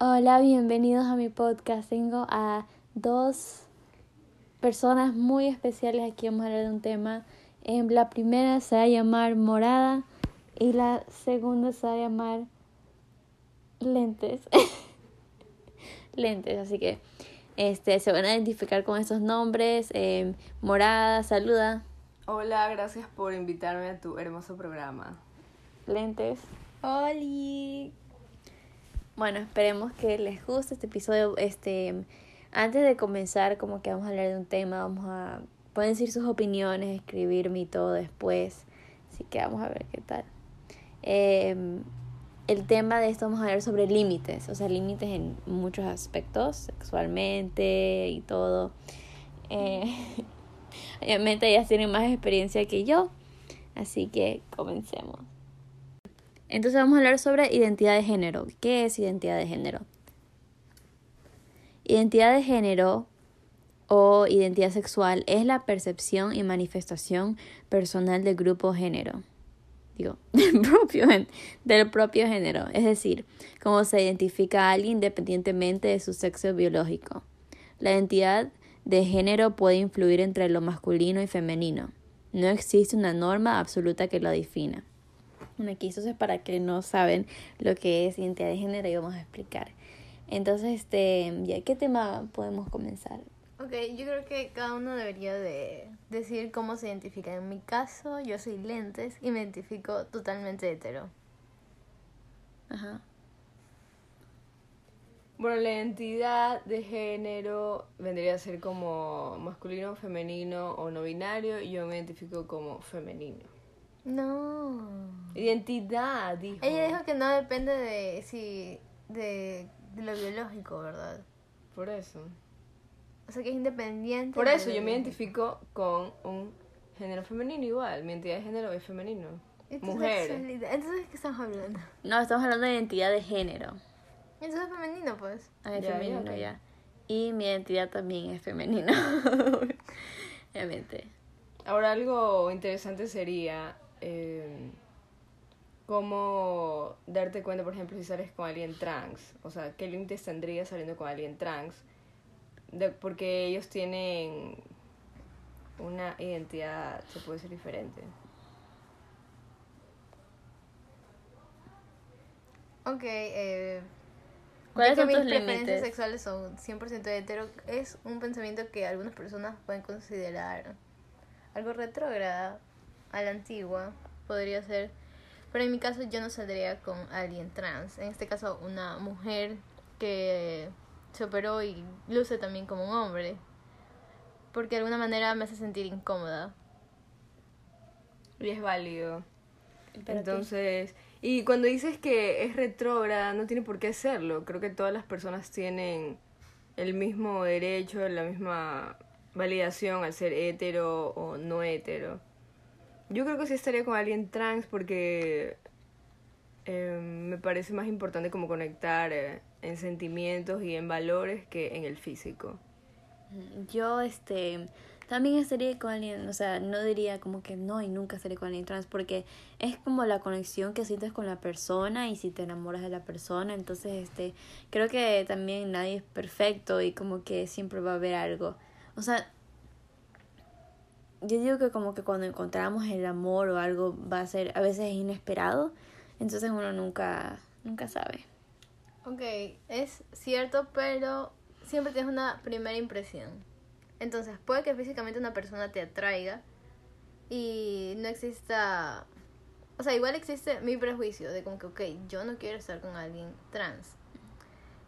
Hola, bienvenidos a mi podcast. Tengo a dos personas muy especiales aquí. Vamos a hablar de un tema. Em, la primera se va a llamar morada y la segunda se va a llamar lentes. lentes, así que este se van a identificar con esos nombres. Em, morada, saluda. Hola, gracias por invitarme a tu hermoso programa. Lentes. Oli. Bueno, esperemos que les guste este episodio. Este, antes de comenzar, como que vamos a hablar de un tema, vamos a pueden decir sus opiniones, escribirme y todo después. Así que vamos a ver qué tal. Em, el tema de esto vamos a hablar sobre límites, o sea, límites en muchos aspectos, sexualmente y todo. Eh, obviamente ellas tienen más experiencia que yo, así que comencemos. Entonces vamos a hablar sobre identidad de género. ¿Qué es identidad de género? Identidad de género o identidad sexual es la percepción y manifestación personal del grupo género. Digo, del propio, del propio género. Es decir, cómo se identifica a alguien independientemente de su sexo biológico. La identidad de género puede influir entre lo masculino y femenino. No existe una norma absoluta que lo defina. Bueno, aquí eso es para que no saben lo que es identidad de género y vamos a explicar. Entonces, este, ya, ¿qué tema podemos comenzar? Ok, yo creo que cada uno debería de decir cómo se identifica. En mi caso, yo soy lentes y me identifico totalmente hetero. Ajá. Bueno, la identidad de género vendría a ser como masculino, femenino o no binario y yo me identifico como femenino. No. Identidad, dijo. Ella dijo que no depende de si de, de lo biológico, ¿verdad? Por eso. O sea que es independiente. Por eso yo me identifico con un género femenino igual. Mi identidad de género es femenino. ¿Y tu Mujer. Entonces, ¿qué estamos hablando? No, estamos hablando de identidad de género. Entonces, femenino, pues. Ah, es Ya, femenino ya. Y mi identidad también es femenina. Obviamente. Ahora algo interesante sería eh, cómo darte cuenta, por ejemplo, si sales con alguien trans. O sea, qué límites tendrías saliendo con alguien trans. De, porque ellos tienen una identidad, se puede ser diferente. Ok, eh. ¿Cuáles que son tus mis preferencias límites? sexuales son 100% hetero. Es un pensamiento que algunas personas pueden considerar algo retrógrada, a la antigua, podría ser. Pero en mi caso yo no saldría con alguien trans. En este caso una mujer que se operó y luce también como un hombre. Porque de alguna manera me hace sentir incómoda. Y es válido. Entonces, y cuando dices que es retrógrada, no tiene por qué serlo. Creo que todas las personas tienen el mismo derecho, la misma validación al ser hetero o no hetero. Yo creo que sí estaría con alguien trans porque eh, me parece más importante como conectar eh, en sentimientos y en valores que en el físico. Yo, este, también estaría con alguien, o sea, no diría como que no y nunca estaría con alguien trans, porque es como la conexión que sientes con la persona y si te enamoras de la persona, entonces, este, creo que también nadie es perfecto y como que siempre va a haber algo. O sea, yo digo que como que cuando encontramos el amor o algo va a ser, a veces es inesperado, entonces uno nunca, nunca sabe. Ok, es cierto, pero siempre tienes una primera impresión. Entonces, puede que físicamente una persona te atraiga y no exista... O sea, igual existe mi prejuicio de como que, ok, yo no quiero estar con alguien trans.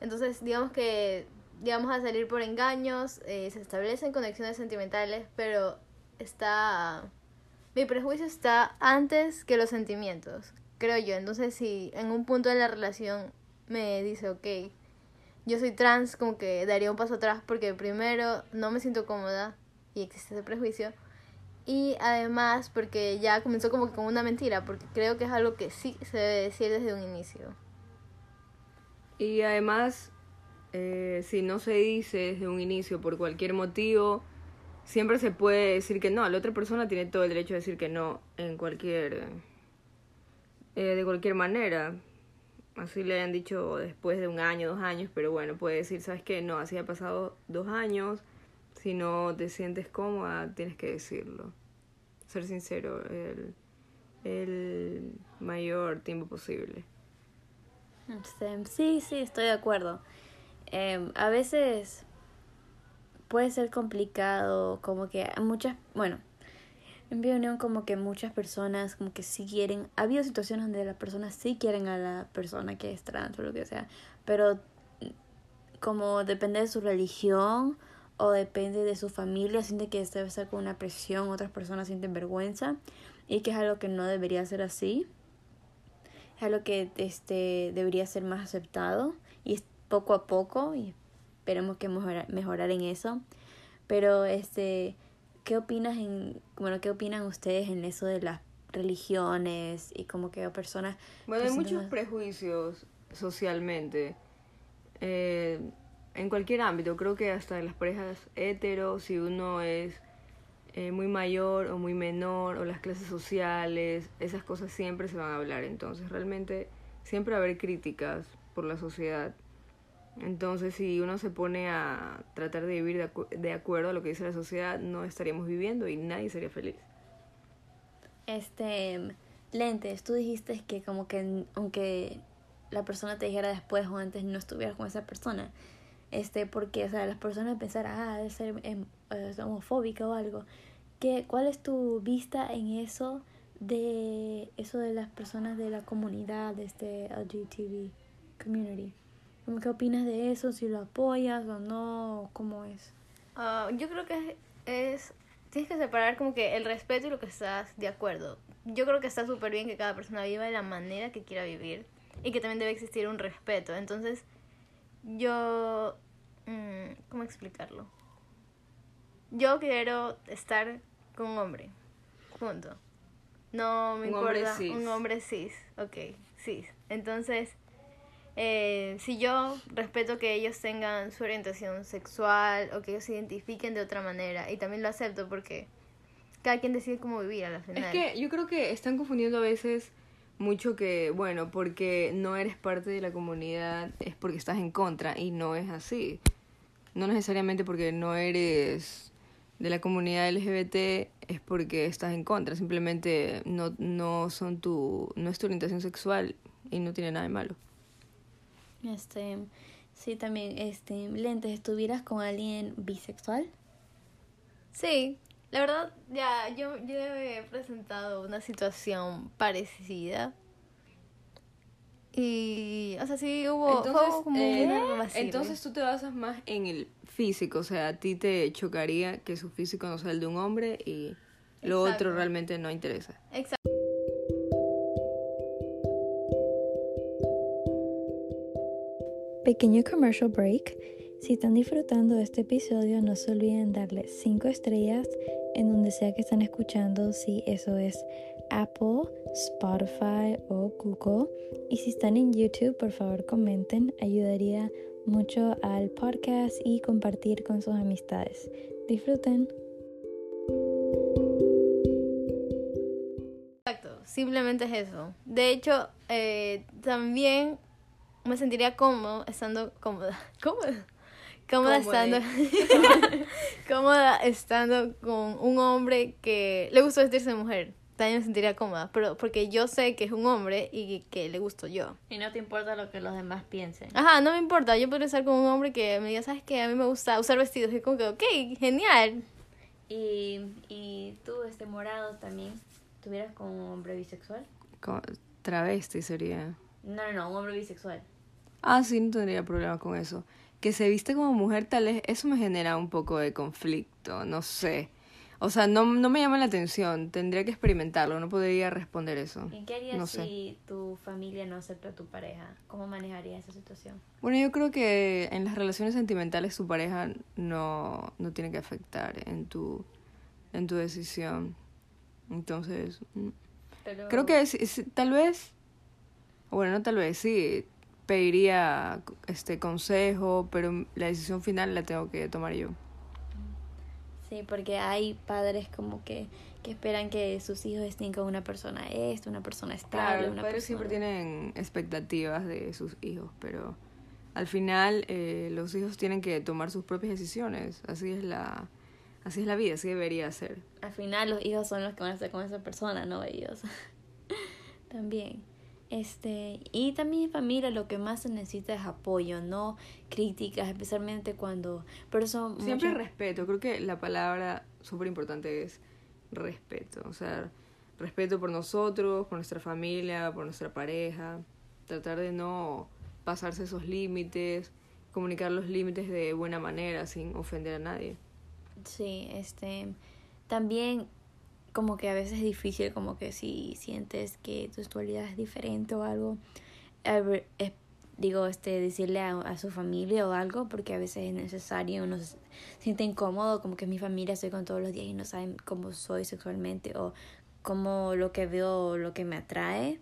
Entonces, digamos que, digamos a salir por engaños, eh, se establecen conexiones sentimentales, pero está... Mi prejuicio está antes que los sentimientos, creo yo. Entonces, si en un punto de la relación me dice, ok, yo soy trans, como que daría un paso atrás porque primero no me siento cómoda y existe ese prejuicio. Y además porque ya comenzó como que con una mentira, porque creo que es algo que sí se debe decir desde un inicio. Y además, eh, si no se dice desde un inicio por cualquier motivo, siempre se puede decir que no. La otra persona tiene todo el derecho de decir que no en cualquier. eh, de cualquier manera. así le hayan dicho después de un año, dos años, pero bueno, puede decir, ¿sabes qué? No, así ha pasado dos años, si no te sientes cómoda, tienes que decirlo. Ser sincero, el, el mayor tiempo posible. Sí, sí, estoy de acuerdo. Em, a veces puede ser complicado, como que muchas, bueno, en mi opinión como que muchas personas como que sí quieren, ha habido situaciones donde las personas sí quieren a la persona que es trans o lo que sea, pero como depende de su religión o depende de su familia, siente que debe ser con una presión, otras personas sienten vergüenza y que es algo que no debería ser así. Es algo que este debería ser más aceptado y es poco a poco y esperemos que mejorar, mejorar en eso. Pero este ¿qué opinas en bueno, qué opinan ustedes en eso de las religiones y como que personas Bueno, hay muchos prejuicios socialmente. Eh, en cualquier ámbito, creo que hasta en las parejas heteros, si uno es eh, muy mayor o muy menor, o las clases sociales, esas cosas siempre se van a hablar. Entonces, realmente siempre va a haber críticas por la sociedad. Entonces, si uno se pone a tratar de vivir de, de acuerdo a lo que dice la sociedad, no estaríamos viviendo y nadie sería feliz. Este, Lentes, tú dijiste que como que aunque la persona te dijera después o antes no estuvieras con esa persona, este, porque, o sea, las personas pensar, ah, debe ser em, eh, homofóbica o algo. ¿Qué, ¿Cuál es tu vista en eso de eso de las personas de la comunidad de este LGTB community? ¿Qué opinas de eso? ¿Si lo apoyas o no? ¿Cómo es? Ah, yo creo que es, Tienes que separar como que el respeto y lo que estás de acuerdo. Yo creo que está súper bien que cada persona viva de la manera que quiera vivir y que también debe existir un respeto. Entonces, yo... Mm, ¿Cómo explicarlo? Yo quiero estar con un hombre. Punto. No me Un importa. hombre cis. Un hombre cis. Ok, cis. Entonces, eh, si yo respeto que ellos tengan su orientación sexual o que ellos se identifiquen de otra manera y también lo acepto porque cada quien decide cómo vivir a la final. Es que yo creo que están confundiendo a veces mucho que, bueno, porque no eres parte de la comunidad es porque estás en contra y no es así. No necesariamente porque no eres de la comunidad LGBT es porque estás en contra, simplemente no, no son tu, no es tu orientación sexual y no tiene nada de malo. Este, sí, también, este, Lentes, ¿estuvieras con alguien bisexual? Sí, la verdad, ya, yo, yo he presentado una situación parecida. Y, o sea, sí hubo, Entonces, como eh, una entonces tú te basas más en el físico, o sea, a ti te chocaría que su físico no sea el de un hombre y lo Exacto. otro realmente no interesa. Exacto. Pequeño commercial break. Si están disfrutando de este episodio, no se olviden darle 5 estrellas en donde sea que están escuchando, si eso es Apple, Spotify o Google. Y si están en YouTube, por favor comenten, ayudaría mucho al podcast y compartir con sus amistades. Disfruten. Exacto, simplemente es eso. De hecho, eh, también me sentiría cómodo estando cómoda. ¿Cómoda? Cómoda estando cómoda estando con un hombre que le gusta vestirse de mujer. También me sentiría cómoda, pero porque yo sé que es un hombre y que le gusto yo. Y no te importa lo que los demás piensen. Ajá, no me importa. Yo podría estar con un hombre que me diga, ¿sabes qué? A mí me gusta usar vestidos. Y como que, ok, genial. Y, y tú, este morado, también, ¿tuvieras con un hombre bisexual? Co- Travesti sería. No, no, no, un hombre bisexual. Ah, sí, no tendría problema con eso. Que se viste como mujer, tal vez, eso me genera un poco de conflicto, no sé. O sea, no, no me llama la atención, tendría que experimentarlo, no podría responder eso. ¿Y qué harías No sé. si tu familia no acepta a tu pareja? ¿Cómo manejarías esa situación? Bueno, yo creo que en las relaciones sentimentales tu pareja no, no tiene que afectar en tu, en tu decisión. Entonces, mm, Pero... creo que sí, tal vez, bueno, no tal vez, sí, pediría este consejo, pero la decisión final la tengo que tomar yo. Sí, porque hay padres como que, que esperan que sus hijos estén con una persona esta, una persona estable. Claro, los una padres siempre persona- tienen expectativas de sus hijos, pero al final eh, los hijos tienen que tomar sus propias decisiones. Así es la, así es la vida, así debería ser. Al final los hijos son los que van a estar con esa persona, no ellos. también. Este, y también en familia lo que más se necesita es apoyo, no críticas, especialmente cuando... Por eso Siempre muchas- respeto, creo que la palabra súper importante es respeto, o sea, respeto por nosotros, por nuestra familia, por nuestra pareja, tratar de no pasarse esos límites, comunicar los límites de buena manera sin ofender a nadie. Sí, este, también como que a veces es difícil, como que si sientes que tu actualidad es diferente o algo, es- digo, este, decirle a, su familia o algo, porque a veces es necesario, uno se siente incómodo, como que mi familia estoy con todos los días y no saben cómo soy sexualmente o cómo lo que veo, lo que me atrae.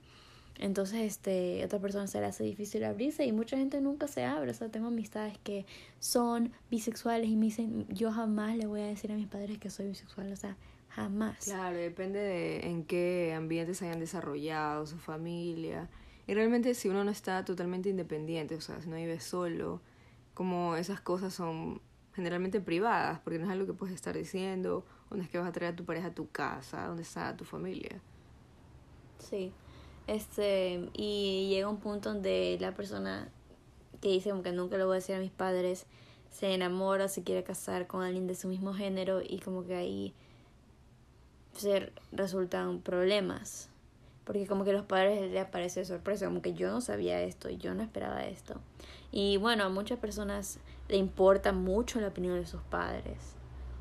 Entonces, este, otra persona se le hace difícil abrirse y mucha gente nunca se abre. O sea, tengo amistades que son bisexuales y me dicen, yo jamás le voy a decir a mis padres que soy bisexual. O sea, jamás. Claro, depende de en qué ambiente se hayan desarrollado, su familia. Y realmente si uno no está totalmente independiente, o sea, si no vive solo, como esas cosas son generalmente privadas, porque no es algo que puedes estar diciendo, o no es que vas a traer a tu pareja a tu casa, donde está tu familia. Sí. Este, y llega un punto donde la persona que dice como que nunca le voy a decir a mis padres se enamora o se quiere casar con alguien de su mismo género y como que ahí se resultan problemas. Porque como que a los padres les aparece de sorpresa, como que yo no sabía esto, yo no esperaba esto. Y bueno, a muchas personas le importa mucho la opinión de sus padres.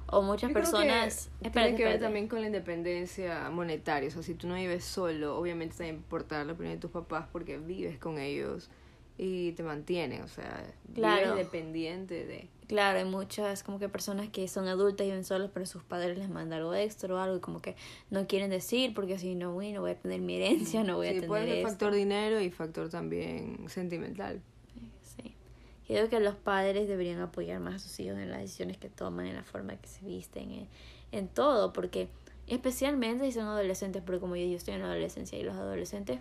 O muchas Yo creo que personas... tiene Espérate, que ver espérate. también con la independencia monetaria. O sea, si tú no vives solo, obviamente te va a importar la opinión de tus papás porque vives con ellos y te mantienen. O sea, Claro. dependiente de... Claro, hay muchas como que personas que son adultas y viven solos, pero sus padres les mandan algo extra o algo y como que no quieren decir porque si no, uy, no voy a tener mi herencia, no voy a Sí, tener puede ser esto. factor dinero y factor también sentimental. Sí. Creo que los padres deberían apoyar más a sus hijos en las decisiones que toman, en la forma que se visten, en, en todo, porque especialmente si son adolescentes, porque como yo, yo estoy en la adolescencia y los adolescentes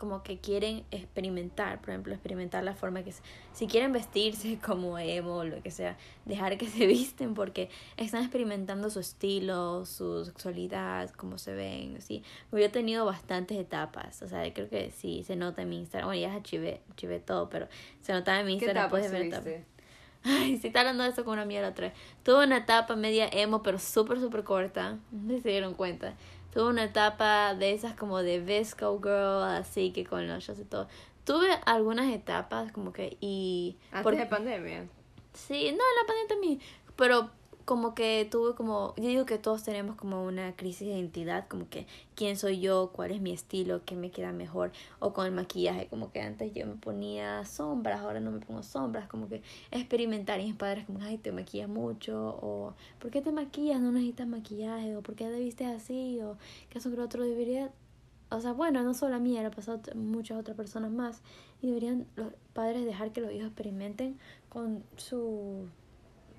como que quieren experimentar, por ejemplo, experimentar la forma que se- si quieren vestirse como emo o lo que sea, dejar que se visten porque están experimentando su estilo, su sexualidad, cómo se ven, así. Yo he tenido bastantes etapas, o sea, creo que sí se nota en mi Instagram, bueno, ya archivé, archivé todo, pero se notaba en mi ¿Qué Instagram, etapa puedes ver? Ay, sí, está hablando de eso con una la otra vez. Tuve una etapa media emo, pero súper, súper corta. No si se dieron cuenta. Tuve una etapa de esas como de Visco Girl, así que con los shows y todo. Tuve algunas etapas como que y... Antes por- de pandemia. Sí, no, la pandemia también. Pero como que tuve como, yo digo que todos tenemos como una crisis de identidad, como que quién soy yo, cuál es mi estilo, qué me queda mejor, o con el maquillaje, como que antes yo me ponía sombras, ahora no me pongo sombras, como que experimentar y mis padres como, ay, te maquillas mucho, o ¿por qué te maquillas? No necesitas maquillaje, o ¿por qué te vistes así? o ¿qué eso que otro debería o sea, bueno, no solo a mí, ha pasado muchas otras personas más. Y deberían los padres dejar que los hijos experimenten con su,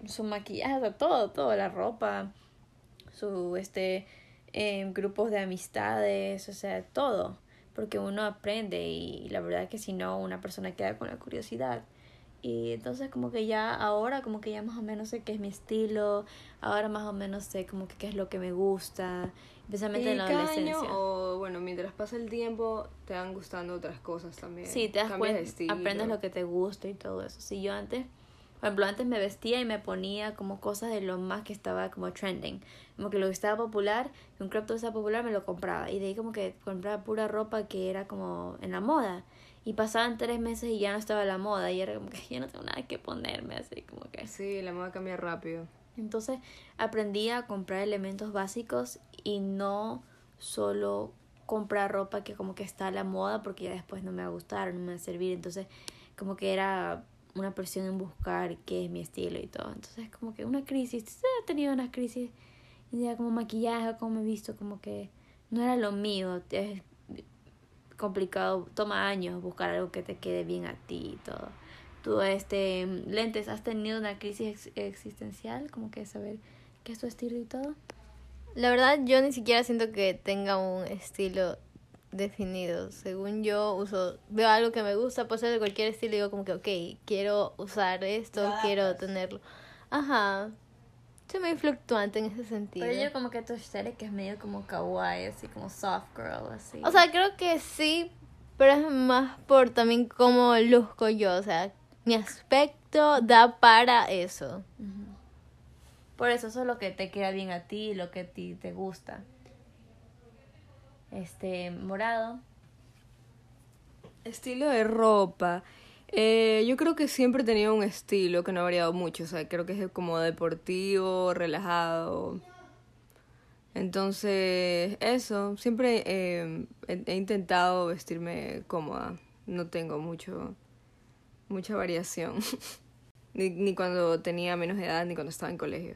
su maquillaje, todo, todo, la ropa, su, este, em, grupos de amistades, o sea, todo. Porque uno aprende y la verdad que si no, una persona queda con la curiosidad. Y entonces como que ya ahora como que ya más o menos sé qué es mi estilo, ahora más o menos sé como que qué es lo que me gusta, especialmente Y en la cada adolescencia. año, o bueno, mientras pasa el tiempo, te van gustando otras cosas también. Sí, te das cuenta, aprendes lo que te gusta y todo eso. Si yo antes, por ejemplo, antes me vestía y me ponía como cosas de lo más que estaba como trending. Como que lo que estaba popular, un crop top estaba popular, me lo compraba. Y de ahí como que compraba pura ropa que era como en la moda. Y pasaban tres meses y ya no estaba la moda. Y era como que ya no tengo nada que ponerme, así como que... Sí, la moda cambia rápido. Entonces aprendí a comprar elementos básicos y no solo comprar ropa que como que está a la moda porque ya después no me va a gustar, no me va a servir. Entonces como que era una presión en buscar qué es mi estilo y todo. Entonces como que una crisis, he tenido una crisis ya como maquillaje, como me he visto, como que no era lo mío. Es complicado, toma años buscar algo que te quede bien a ti y todo. Tú, este, lentes, ¿has tenido una crisis ex- existencial? Como que saber ¿Qué es tu estilo y todo? La verdad, yo ni siquiera siento que tenga un estilo definido. Según yo, uso, veo algo que me gusta, puede ser de cualquier estilo digo como que, ok, quiero usar esto, quiero tenerlo. Ajá. Soy muy fluctuante en ese sentido. Pero yo como que tu que es medio como kawaii, así como soft girl, así. O sea, creo que sí, pero es más por también cómo luzco yo, o sea, mi aspecto da para eso. Por eso eso es lo que te queda bien a ti, lo que a ti te gusta. Este, morado. Estilo de ropa. Eh, yo creo que siempre he tenido un estilo que no ha variado mucho. O sea, creo que es como deportivo, relajado. Entonces, eso. Siempre eh, he, intentado vestirme cómoda. No tengo mucho, mucha variación. ni, ni cuando tenía menos edad, ni cuando estaba en colegio.